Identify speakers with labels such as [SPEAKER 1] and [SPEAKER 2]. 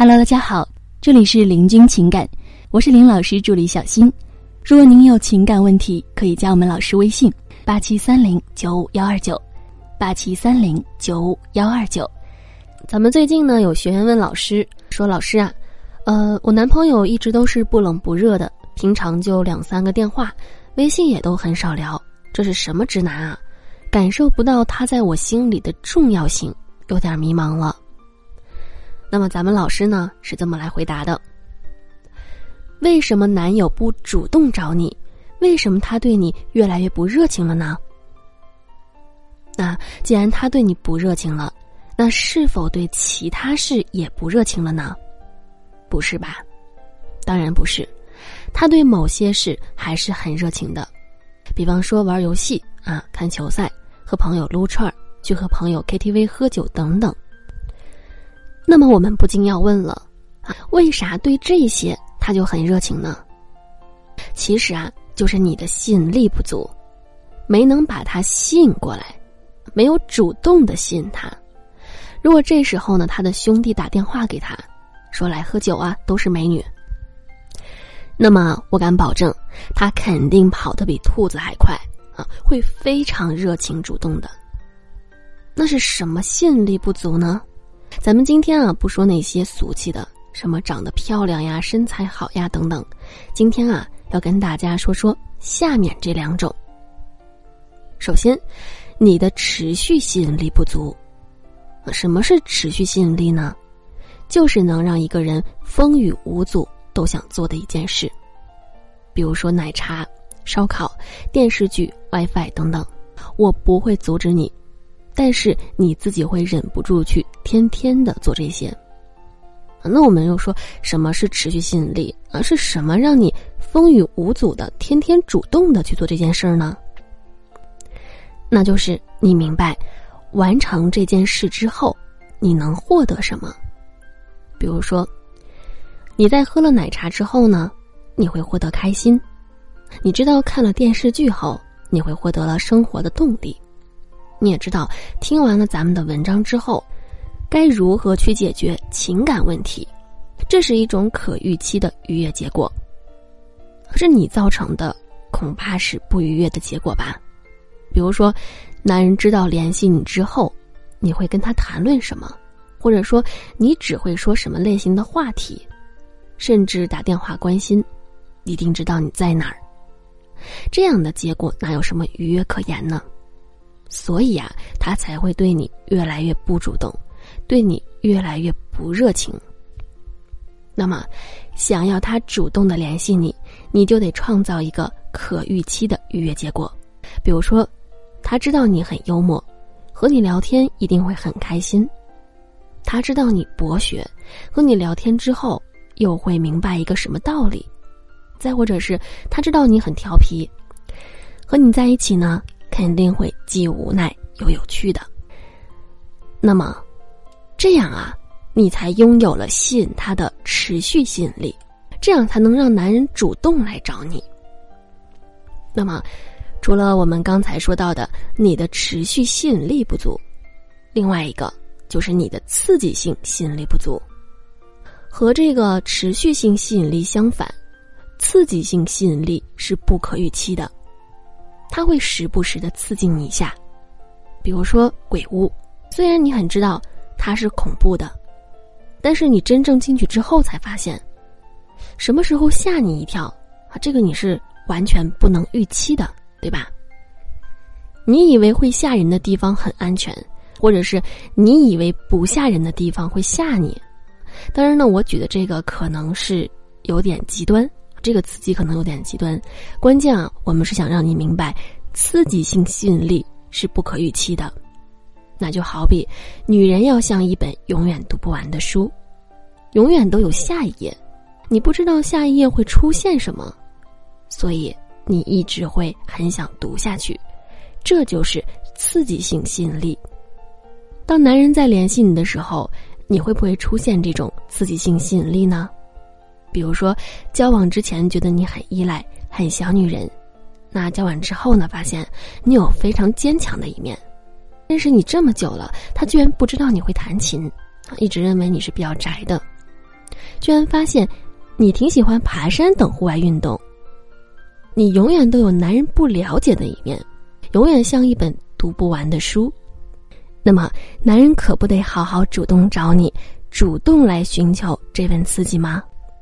[SPEAKER 1] Hello，大家好，这里是林君情感，我是林老师助理小新。如果您有情感问题，可以加我们老师微信：八七三零九五幺二九，八七三零九五幺二九。
[SPEAKER 2] 咱们最近呢，有学员问老师说：“老师啊，呃，我男朋友一直都是不冷不热的，平常就两三个电话，微信也都很少聊，这是什么直男啊？感受不到他在我心里的重要性，有点迷茫了。”那么咱们老师呢是这么来回答的：为什么男友不主动找你？为什么他对你越来越不热情了呢？那既然他对你不热情了，那是否对其他事也不热情了呢？不是吧？当然不是，他对某些事还是很热情的，比方说玩游戏啊、看球赛、和朋友撸串儿、去和朋友 KTV 喝酒等等。那么我们不禁要问了，为啥对这些他就很热情呢？其实啊，就是你的吸引力不足，没能把他吸引过来，没有主动的吸引他。如果这时候呢，他的兄弟打电话给他，说来喝酒啊，都是美女，那么我敢保证，他肯定跑得比兔子还快啊，会非常热情主动的。那是什么吸引力不足呢？咱们今天啊，不说那些俗气的，什么长得漂亮呀、身材好呀等等。今天啊，要跟大家说说下面这两种。首先，你的持续吸引力不足。什么是持续吸引力呢？就是能让一个人风雨无阻都想做的一件事。比如说奶茶、烧烤、电视剧、WiFi 等等，我不会阻止你。但是你自己会忍不住去天天的做这些，那我们又说什么是持续吸引力啊？是什么让你风雨无阻的天天主动的去做这件事儿呢？那就是你明白，完成这件事之后，你能获得什么？比如说，你在喝了奶茶之后呢，你会获得开心；你知道看了电视剧后，你会获得了生活的动力。你也知道，听完了咱们的文章之后，该如何去解决情感问题？这是一种可预期的愉悦结果。可是你造成的恐怕是不愉悦的结果吧？比如说，男人知道联系你之后，你会跟他谈论什么？或者说，你只会说什么类型的话题？甚至打电话关心，一定知道你在哪儿。这样的结果哪有什么愉悦可言呢？所以啊，他才会对你越来越不主动，对你越来越不热情。那么，想要他主动的联系你，你就得创造一个可预期的预约结果。比如说，他知道你很幽默，和你聊天一定会很开心；他知道你博学，和你聊天之后又会明白一个什么道理；再或者是他知道你很调皮，和你在一起呢。肯定会既无奈又有趣的。那么，这样啊，你才拥有了吸引他的持续吸引力，这样才能让男人主动来找你。那么，除了我们刚才说到的你的持续吸引力不足，另外一个就是你的刺激性吸引力不足。和这个持续性吸引力相反，刺激性吸引力是不可预期的。他会时不时的刺激你一下，比如说鬼屋，虽然你很知道它是恐怖的，但是你真正进去之后才发现，什么时候吓你一跳啊？这个你是完全不能预期的，对吧？你以为会吓人的地方很安全，或者是你以为不吓人的地方会吓你。当然呢，我举的这个可能是有点极端。这个刺激可能有点极端，关键啊，我们是想让你明白，刺激性吸引力是不可预期的。那就好比，女人要像一本永远读不完的书，永远都有下一页，你不知道下一页会出现什么，所以你一直会很想读下去。这就是刺激性吸引力。当男人在联系你的时候，你会不会出现这种刺激性吸引力呢？比如说，交往之前觉得你很依赖、很小女人，那交往之后呢，发现你有非常坚强的一面。认识你这么久了，他居然不知道你会弹琴，一直认为你是比较宅的。居然发现你挺喜欢爬山等户外运动。你永远都有男人不了解的一面，永远像一本读不完的书。那么，男人可不得好好主动找你，主动来寻求这份刺激吗？